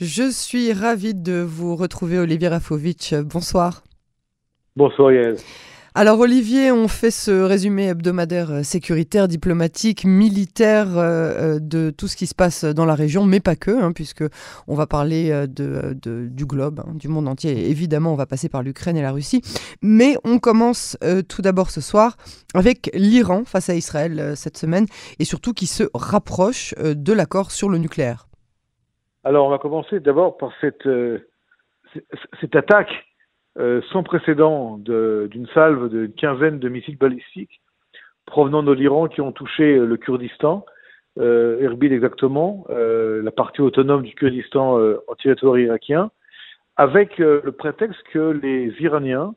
Je suis ravie de vous retrouver, Olivier Rafovitch. Bonsoir. Bonsoir, Yael. Alors Olivier, on fait ce résumé hebdomadaire euh, sécuritaire, diplomatique, militaire euh, euh, de tout ce qui se passe dans la région, mais pas que, hein, puisque on va parler de, du globe, hein, du monde entier. évidemment, on va passer par l'Ukraine et la Russie, mais on commence tout d'abord ce soir avec l'Iran face à Israël cette semaine, et surtout qui se rapproche de l'accord sur le nucléaire. Alors on va commencer d'abord par cette, cette attaque euh, sans précédent d'une salve d'une quinzaine de missiles balistiques provenant de l'Iran qui ont touché euh, le Kurdistan, euh, Erbil exactement, euh, la partie autonome du Kurdistan euh, en territoire irakien, avec le prétexte que les Iraniens,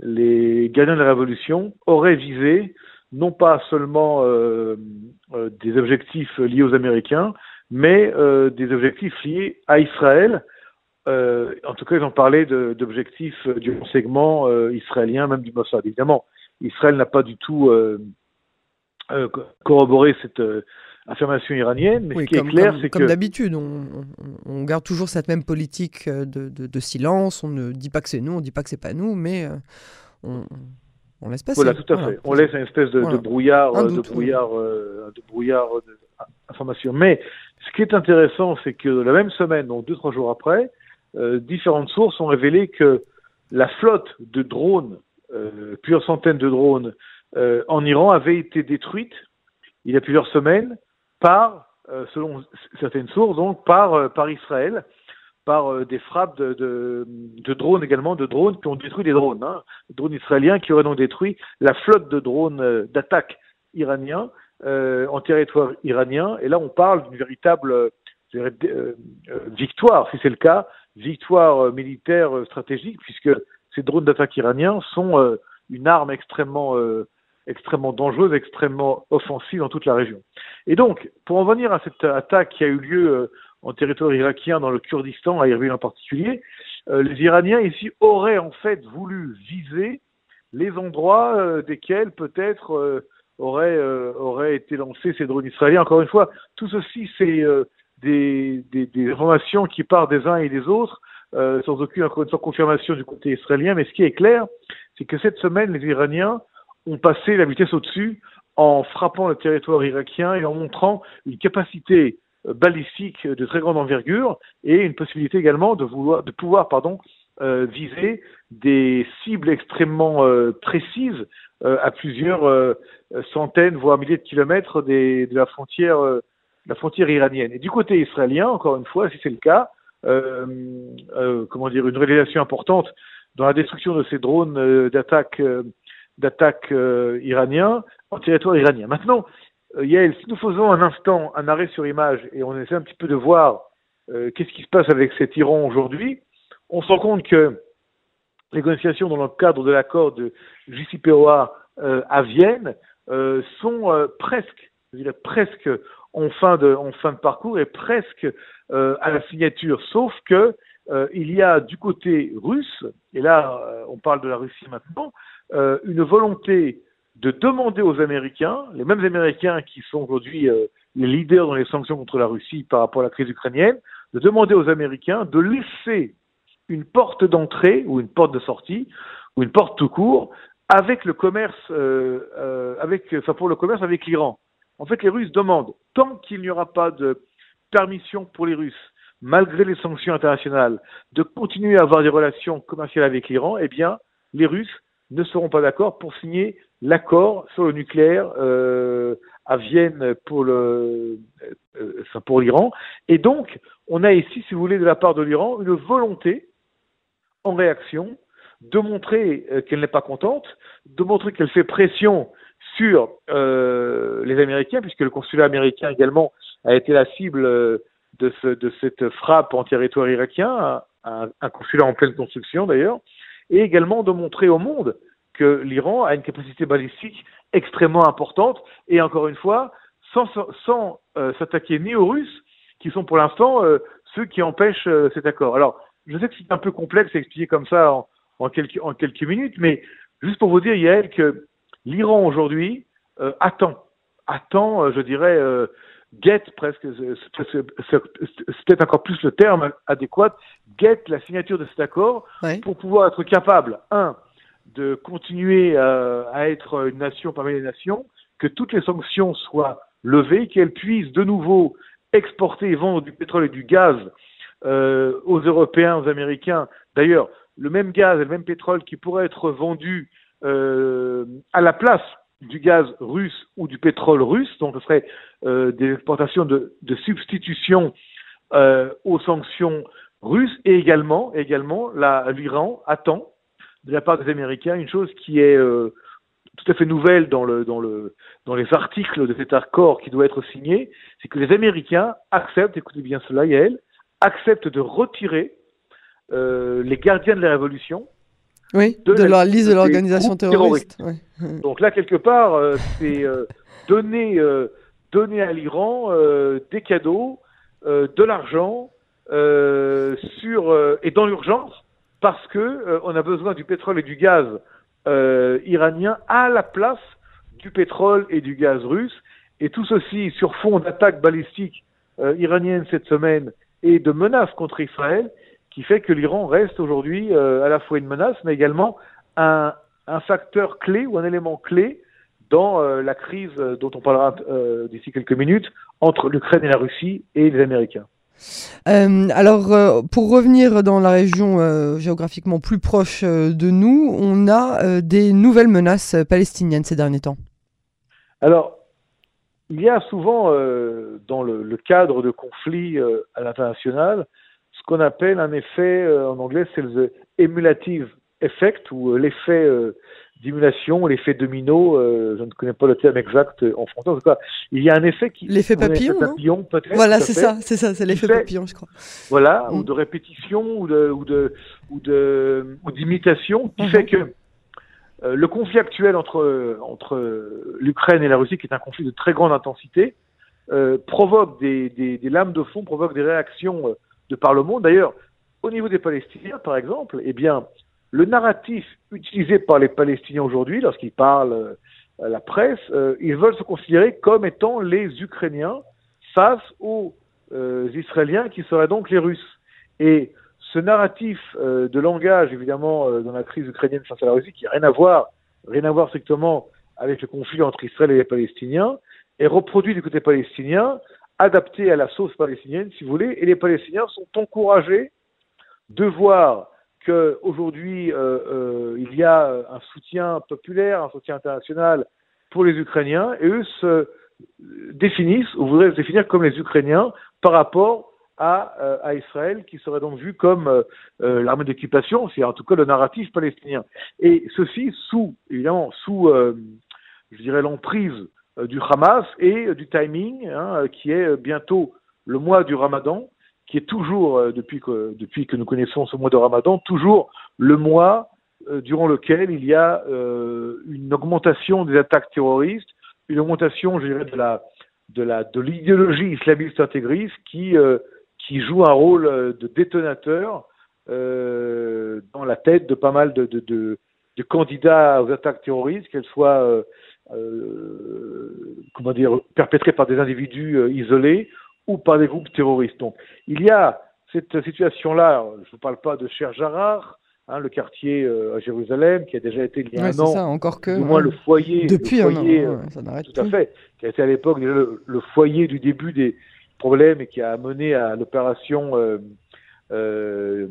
les gagnants de la révolution, auraient visé non pas seulement des objectifs liés aux Américains, mais des objectifs liés à Israël, euh, en tout cas, ils ont parlé d'objectifs euh, du segment euh, israélien, même du Mossad. Évidemment, Israël n'a pas du tout corroboré cette affirmation iranienne, mais ce qui est clair, c'est que... Comme d'habitude, on, garde toujours cette même politique de, silence, on ne dit pas que c'est nous, on ne dit pas que c'est pas nous, mais on, laisse passer. Voilà, tout à fait. On laisse une espèce de, brouillard, de brouillard, de brouillard Mais ce qui est intéressant, c'est que la même semaine, donc deux, trois jours après, euh, différentes sources ont révélé que la flotte de drones, euh, plusieurs centaines de drones euh, en Iran, avait été détruite il y a plusieurs semaines par, selon certaines sources, donc par, par Israël, par des frappes de, drones également, de drones qui ont détruit des drones, hein, drones israéliens qui auraient donc détruit la flotte de drones d'attaque iraniens en territoire iranien. Et là, on parle d'une véritable victoire, si c'est le cas, victoire euh, militaire euh, stratégique, puisque ces drones d'attaque iraniens sont euh, une arme extrêmement, extrêmement dangereuse, extrêmement offensive dans toute la région. Et donc, pour en venir à cette attaque qui a eu lieu en territoire irakien, dans le Kurdistan, à Irbil en particulier, les Iraniens ici auraient en fait voulu viser les endroits desquels peut-être auraient, auraient été lancés ces drones israéliens. Encore une fois, tout ceci, c'est des, des, des, informations qui partent des uns et des autres, euh, sans aucune fois, confirmation du côté israélien. Mais ce qui est clair, c'est que cette semaine, les Iraniens ont passé la vitesse au-dessus en frappant le territoire irakien et en montrant une capacité euh, balistique de très grande envergure et une possibilité également de, vouloir, de pouvoir pardon, euh, viser des cibles extrêmement euh, précises euh, à plusieurs euh, centaines, voire milliers de kilomètres des, de la frontière la frontière iranienne. Et du côté israélien, encore une fois, si c'est le cas, euh, euh, comment dire, une révélation importante dans la destruction de ces drones euh, d'attaque euh, d'attaque euh, iraniens en territoire iranien. Maintenant, Yael, si nous faisons un instant un arrêt sur image et on essaie un petit peu de voir qu'est-ce qui se passe avec cet Iran aujourd'hui, on se rend compte que négociations dans le cadre de l'accord de JCPOA à Vienne sont presque, je dirais presque en fin de, en fin de parcours et presque euh, à la signature, sauf que euh, il y a du côté russe, et là euh, on parle de la Russie maintenant, euh, une volonté de demander aux Américains, les mêmes Américains qui sont aujourd'hui euh, les leaders dans les sanctions contre la Russie par rapport à la crise ukrainienne, de demander aux Américains de laisser une porte d'entrée ou une porte de sortie ou une porte tout court avec le commerce, avec, enfin pour le commerce avec l'Iran. En fait, les Russes demandent, tant qu'il n'y aura pas de permission pour les Russes, malgré les sanctions internationales, de continuer à avoir des relations commerciales avec l'Iran, eh bien, les Russes ne seront pas d'accord pour signer l'accord sur le nucléaire euh, à Vienne pour le, euh, pour l'Iran. Et donc, on a ici, si vous voulez, de la part de l'Iran, une volonté en réaction de montrer euh, qu'elle n'est pas contente, de montrer qu'elle fait pression sur euh, les Américains, puisque le consulat américain également a été la cible euh, de, ce, de cette frappe en territoire irakien, un, consulat en pleine construction d'ailleurs, et également de montrer au monde que l'Iran a une capacité balistique extrêmement importante, et encore une fois, sans, s'attaquer ni aux Russes, qui sont pour l'instant ceux qui empêchent cet accord. Alors, je sais que c'est un peu complexe à expliquer comme ça en, en, quelques, en quelques minutes, mais juste pour vous dire, Yael, que l'Iran aujourd'hui euh, attend, attend, euh, je dirais, euh, guette presque, c'est peut-être encore plus le terme adéquat, guette la signature de cet accord pour pouvoir être capable, un, de continuer euh, à être une nation parmi les nations, que toutes les sanctions soient levées, qu'elle puisse de nouveau exporter et vendre du pétrole et du gaz euh, aux Européens, aux Américains. D'ailleurs, le même gaz et le même pétrole qui pourrait être vendu euh, à la place du gaz russe ou du pétrole russe, donc ce serait euh, des exportations de, de substitution euh, aux sanctions russes, et également, également l'Iran attend de la part des Américains une chose qui est euh, tout à fait nouvelle dans, le, dans, le, dans les articles de cet accord qui doit être signé, c'est que les Américains acceptent, écoutez bien cela Yael, acceptent de retirer euh, les gardiens de la révolution oui, de, la, liste de l'organisation terroriste. Donc là, quelque part, euh, c'est euh, donner, donner à l'Iran des cadeaux, de l'argent, sur et dans l'urgence, parce que on a besoin du pétrole et du gaz iranien à la place du pétrole et du gaz russe, et tout ceci sur fond d'attaques balistiques iraniennes cette semaine et de menaces contre Israël qui fait que l'Iran reste aujourd'hui euh, à la fois une menace, mais également un, un, facteur clé ou un élément clé dans euh, la crise euh, dont on parlera d'ici quelques minutes entre l'Ukraine et la Russie et les Américains. alors, pour revenir dans la région géographiquement plus proche de nous, on a des nouvelles menaces palestiniennes ces derniers temps. Alors, il y a souvent, dans le, le, cadre de conflits à l'international, ce qu'on appelle un effet, euh, en anglais, c'est le emulative effect, ou euh, l'effet euh, d'émulation, l'effet domino, je ne connais pas le terme exact en français. En tout cas, il y a un effet qui. L'effet papillon, papillon peut-être. Voilà, c'est ça, c'est ça, c'est l'effet papillon, je crois. Voilà, ou mm. de répétition, ou de, ou de, ou de, ou d'imitation, qui mm-hmm. fait que le conflit actuel entre entre l'Ukraine et la Russie, qui est un conflit de très grande intensité, provoque des, des, des, lames de fond, provoque des réactions de par le monde. D'ailleurs, au niveau des Palestiniens, par exemple, eh bien, le narratif utilisé par les Palestiniens aujourd'hui, lorsqu'ils parlent euh, à la presse, euh, ils veulent se considérer comme étant les Ukrainiens face aux euh, Israéliens qui seraient donc les Russes. Et ce narratif de langage, évidemment, dans la crise ukrainienne face à la Russie, qui n'a rien à voir, rien à voir strictement avec le conflit entre Israël et les Palestiniens, est reproduit du côté palestinien adapté à la sauce palestinienne, si vous voulez, et les Palestiniens sont encouragés de voir qu'aujourd'hui, euh, euh, il y a un soutien populaire, un soutien international pour les Ukrainiens, et eux se définissent, ou voudraient se définir comme les Ukrainiens par rapport à, euh, à Israël, qui serait donc vu comme euh, euh, l'armée d'occupation, c'est en tout cas le narratif palestinien. Et ceci sous, évidemment, sous, je dirais, l'emprise euh, du Hamas et euh, du timing, hein, euh, qui est bientôt le mois du Ramadan, qui est toujours, depuis, que, depuis que nous connaissons ce mois de Ramadan, toujours le mois durant lequel il y a une augmentation des attaques terroristes, une augmentation, je dirais, de la de la de l'idéologie islamiste intégriste qui qui joue un rôle de détonateur dans la tête de pas mal de, de, de, de candidats aux attaques terroristes, qu'elles soient euh, comment dire, perpétrés par des individus euh, isolés ou par des groupes terroristes. Donc, il y a cette situation-là. Je ne vous parle pas de Cher Jarar, hein, le quartier euh, à Jérusalem, qui a déjà été il y a un an, ça, encore que, au moins le foyer, depuis le foyer, un an, ça n'arrête tout à fait, qui a été à l'époque le, le, foyer du début des problèmes et qui a amené à l'opération euh, euh,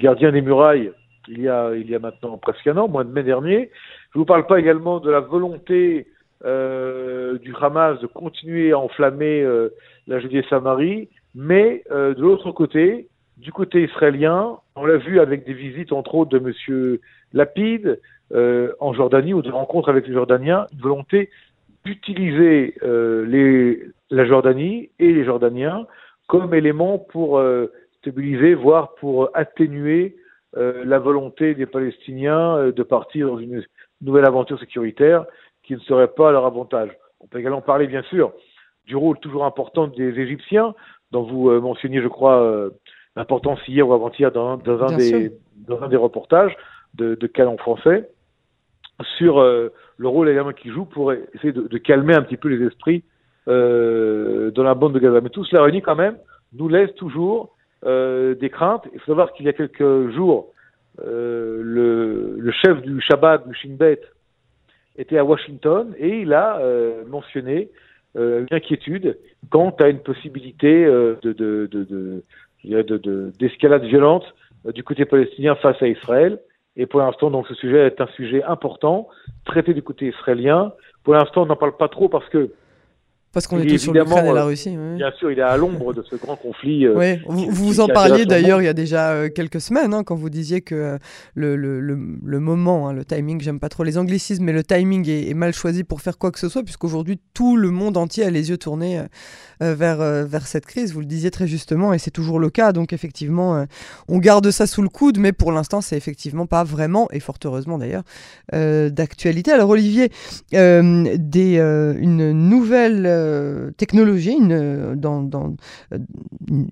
Gardien des murailles il y a il y a maintenant presque un an, mois de mai dernier. Je ne vous parle pas également de la volonté euh, du Hamas de continuer à enflammer euh, la Judée-Samarie, mais euh, de l'autre côté, du côté israélien, on l'a vu avec des visites entre autres de Monsieur Lapide euh, en Jordanie ou de rencontres avec les Jordaniens, une volonté d'utiliser euh, les, la Jordanie et les Jordaniens comme élément pour stabiliser, voire pour atténuer la volonté des Palestiniens de partir dans une nouvelle aventure sécuritaire qui ne serait pas à leur avantage. On peut également parler, bien sûr, du rôle toujours important des Égyptiens, dont vous euh, mentionniez, je crois, euh, l'importance hier ou avant-hier dans, dans, un des, dans un des reportages de, de Canon français, sur euh, le rôle également qu'ils jouent pour essayer de, de, calmer un petit peu les esprits dans la bande de Gaza. Mais tout cela réuni quand même nous laisse toujours des craintes. Il faut savoir qu'il y a quelques jours, le, le, chef du Shabbat, du Shin Bet, était à Washington et il a mentionné une inquiétude quant à une possibilité de, de, de, de d'escalade violente du côté palestinien face à Israël. Et pour l'instant, donc, ce sujet est un sujet important, traité du côté israélien. Pour l'instant, on n'en parle pas trop parce que parce qu'on est tous sur l'Ukraine et la euh, Russie. Bien sûr, il est à l'ombre de ce grand conflit. Euh, vous, vous en parliez d'ailleurs il y a déjà euh, quelques semaines, hein, quand vous disiez que le, le, le, moment, hein, le timing, j'aime pas trop les anglicismes, mais le timing est, mal choisi pour faire quoi que ce soit, puisqu'aujourd'hui tout le monde entier a les yeux tournés vers, vers cette crise. Vous le disiez très justement, et c'est toujours le cas. Donc effectivement, on garde ça sous le coude, mais pour l'instant, c'est effectivement pas vraiment, et fort heureusement d'ailleurs, d'actualité. Alors Olivier, des, une nouvelle euh, technologie, une, euh, euh,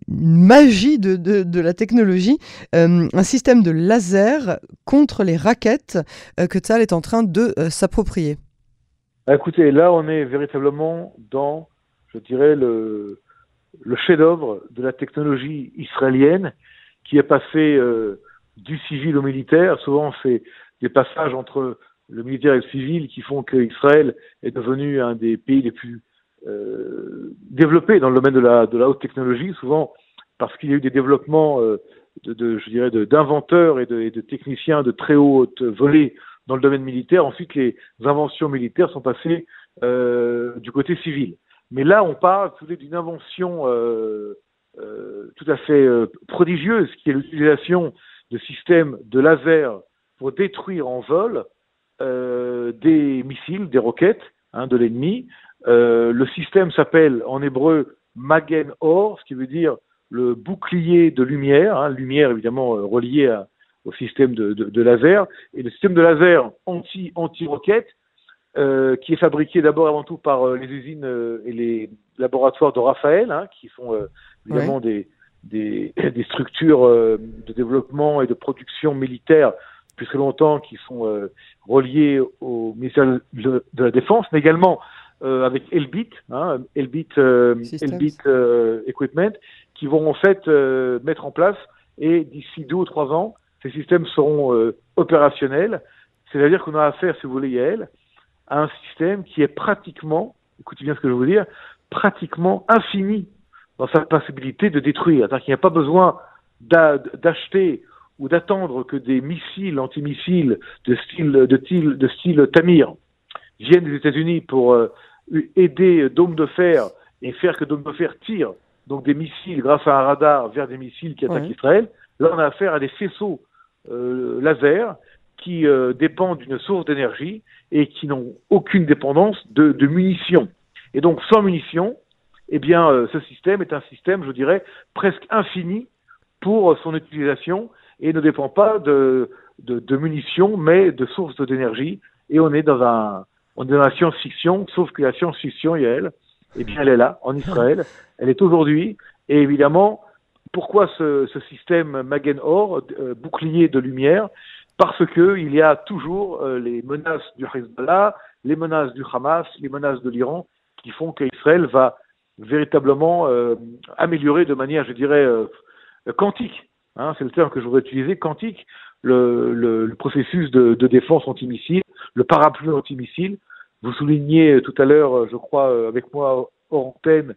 magie de, la technologie, un système de laser contre les raquettes que Tzal est en train de s'approprier. Bah, écoutez, là on est véritablement dans, je dirais, le, chef-d'œuvre de la technologie israélienne qui est passé du civil au militaire. Souvent, c'est des passages entre le militaire et le civil qui font qu'Israël est devenu un des pays les plus euh, développé dans le domaine de la, de la haute technologie, souvent parce qu'il y a eu des développements euh, de, de, je dirais, d'inventeurs et de, et de techniciens de très haute volée dans le domaine militaire. Ensuite, les inventions militaires sont passées euh, du côté civil. Mais là, on parle d'une invention euh, euh, tout à fait euh, prodigieuse, qui est l'utilisation de systèmes de laser pour détruire en vol des missiles, des roquettes hein, de l'ennemi, euh, le système s'appelle en hébreu Magen Or, ce qui veut dire le bouclier de lumière, hein, lumière évidemment euh, reliée au système de, de, de, laser, et le système de laser anti anti roquette euh, qui est fabriqué d'abord avant tout par les usines et les laboratoires de Raphaël, hein, qui sont évidemment des, des, des, structures de développement et de production militaire depuis très longtemps qui sont reliées au ministère de, la Défense, mais également euh, avec Elbit, hein, Elbit, euh, Elbit euh, Equipment, qui vont en fait mettre en place et d'ici deux ou trois ans, ces systèmes seront opérationnels. C'est-à-dire qu'on a affaire, si vous voulez, Yael, à un système qui est pratiquement, écoutez bien ce que je veux dire, pratiquement infini dans sa possibilité de détruire. C'est-à-dire qu'il n'y a pas besoin d'acheter ou d'attendre que des missiles antimissiles de style de style de style Tamir viennent des États-Unis pour aider Dôme de Fer et faire que Dôme de Fer tire donc des missiles grâce à un radar vers des missiles qui attaquent Israël. Là, on a affaire à des faisceaux euh, laser qui euh, dépendent d'une source d'énergie et qui n'ont aucune dépendance de, de, munitions. Et donc, sans munitions, eh bien, euh, ce système est un système, je dirais, presque infini pour son utilisation et ne dépend pas de, de, de munitions, mais de sources d'énergie. Et on est dans un, on est dans la science-fiction, sauf que la science-fiction, elle, eh bien, elle est là, en Israël. Elle est aujourd'hui. Et évidemment, pourquoi ce, ce système Magen Or, euh, bouclier de lumière? Parce que il y a toujours euh, les menaces du Hezbollah, les menaces du Hamas, les menaces de l'Iran, qui font qu'Israël va véritablement euh, améliorer de manière, je dirais, quantique. Hein, c'est le terme que je voudrais utiliser, quantique, le, le, le processus de, de défense antimissile, le parapluie antimissile, vous soulignez tout à l'heure, euh, je crois, euh, avec moi hors antenne,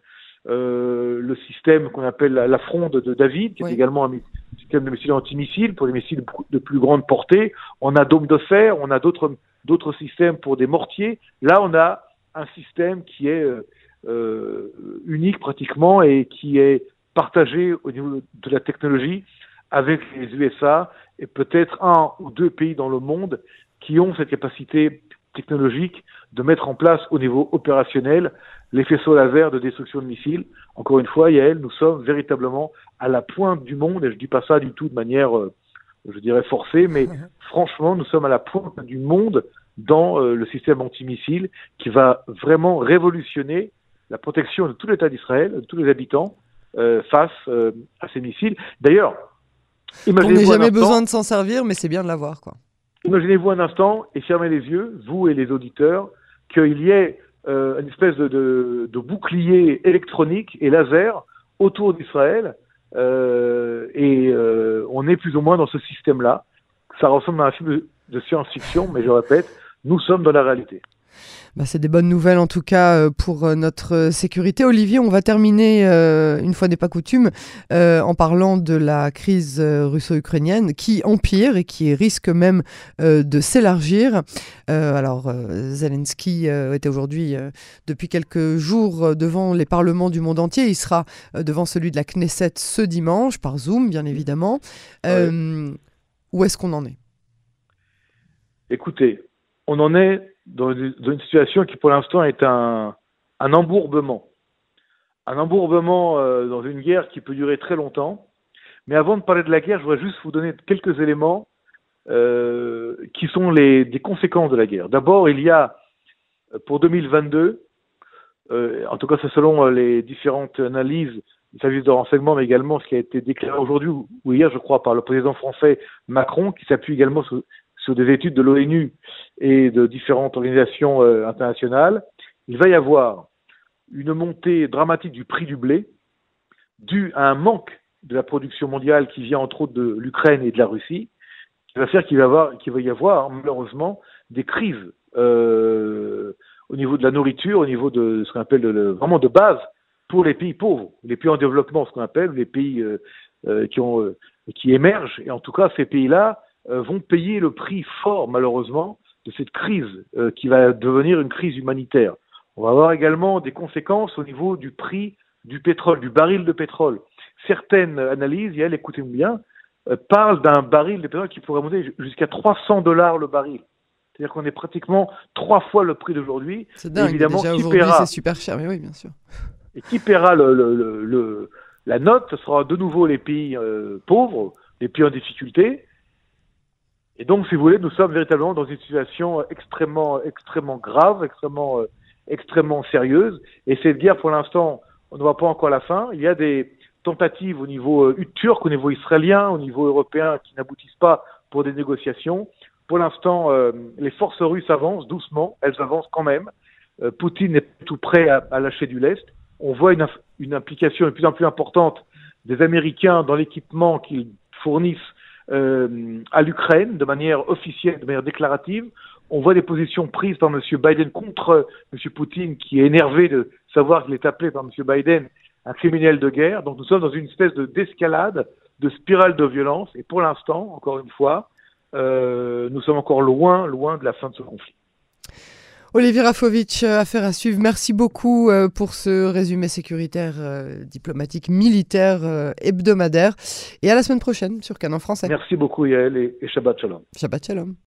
euh, le système qu'on appelle la, fronde de David, qui est également un système de missiles antimissiles pour des missiles de plus grande portée. On a Dôme de fer, on a d'autres d'autres systèmes pour des mortiers. Là, on a un système qui est euh, unique pratiquement et qui est partagé au niveau de la technologie avec les USA et peut-être un ou deux pays dans le monde qui ont cette capacité technologique de mettre en place au niveau opérationnel les faisceaux laser de destruction de missiles. Encore une fois, Yael, nous sommes véritablement à la pointe du monde, et je dis pas ça du tout de manière, euh, je dirais, forcée, mais franchement, nous sommes à la pointe du monde dans euh, le système antimissile qui va vraiment révolutionner la protection de tout l'État d'Israël, de tous les habitants, euh, face à ces missiles. D'ailleurs, imaginez On n'a jamais besoin de s'en servir, mais c'est bien de l'avoir, quoi. Imaginez-vous un instant et fermez les yeux, vous et les auditeurs, qu'il y ait une espèce de, bouclier électronique et laser autour d'Israël. et on est plus ou moins dans ce système-là. Ça ressemble à un film de science-fiction, mais je répète, nous sommes dans la réalité. Bah, c'est des bonnes nouvelles en tout cas euh, pour euh, notre sécurité. Olivier, on va terminer, euh, une fois n'est pas coutume, en parlant de la crise russo-ukrainienne qui empire et qui risque même de s'élargir. alors, Zelensky était aujourd'hui, depuis quelques jours, devant les parlements du monde entier. Il sera devant celui de la Knesset ce dimanche, par Zoom, bien évidemment. Où est-ce qu'on en est? Écoutez, on en est dans une situation qui pour l'instant est un, embourbement. Un embourbement euh, dans une guerre qui peut durer très longtemps. Mais avant de parler de la guerre, je voudrais juste vous donner quelques éléments euh, qui sont les, des conséquences de la guerre. D'abord, il y a pour 2022, euh, en tout cas c'est selon les différentes analyses du service de renseignement, mais également ce qui a été déclaré aujourd'hui ou hier, je crois, par le président français Macron, qui s'appuie également sur, des études de l'ONU et de différentes organisations euh, internationales, il va y avoir une montée dramatique du prix du blé due à un manque de la production mondiale qui vient entre autres de l'Ukraine et de la Russie, qui va faire qu'il va, y avoir malheureusement des crises euh, au niveau de la nourriture, au niveau de ce qu'on appelle vraiment de base pour les pays pauvres, les pays en développement, ce qu'on appelle les pays euh, qui, qui émergent. Et en tout cas, ces pays-là vont payer le prix fort, malheureusement, de cette crise euh, qui va devenir une crise humanitaire. On va avoir également des conséquences au niveau du prix du pétrole, du baril de pétrole. Certaines analyses, et elles, écoutez bien, euh, parlent d'un baril de pétrole qui pourrait monter jusqu'à 300 dollars le baril. C'est-à-dire qu'on est pratiquement trois fois le prix d'aujourd'hui. C'est dingue, évidemment, déjà aujourd'hui c'est super cher, mais oui, bien sûr. Et qui paiera le, le, la note? Ce sera de nouveau les pays pauvres, les pays en difficulté, et donc, si vous voulez, nous sommes véritablement dans une situation extrêmement, extrêmement grave, extrêmement, euh, extrêmement sérieuse. Et cette guerre, pour l'instant, on ne voit pas encore la fin. Il y a des tentatives au niveau euh, turc, au niveau israélien, au niveau européen, qui n'aboutissent pas pour des négociations. Pour l'instant, euh, les forces russes avancent doucement, elles avancent quand même. Euh, Poutine est tout prêt à, lâcher du lest. On voit une implication de plus en plus importante des Américains dans l'équipement qu'ils fournissent euh, à l'Ukraine de manière officielle, de manière déclarative. On voit des positions prises par M. Biden contre M. Poutine, qui est énervé de savoir qu'il est appelé par M. Biden un criminel de guerre. Donc nous sommes dans une espèce de d'escalade, de spirale de violence. Et pour l'instant, encore une fois, euh, nous sommes encore loin, loin de la fin de ce conflit. Olivier Rafovitch, euh, affaire à suivre. Merci beaucoup euh, pour ce résumé sécuritaire, euh, diplomatique, militaire, hebdomadaire. Et à la semaine prochaine sur Canon Français. Merci beaucoup Yael et Shabbat Shalom. Shabbat Shalom.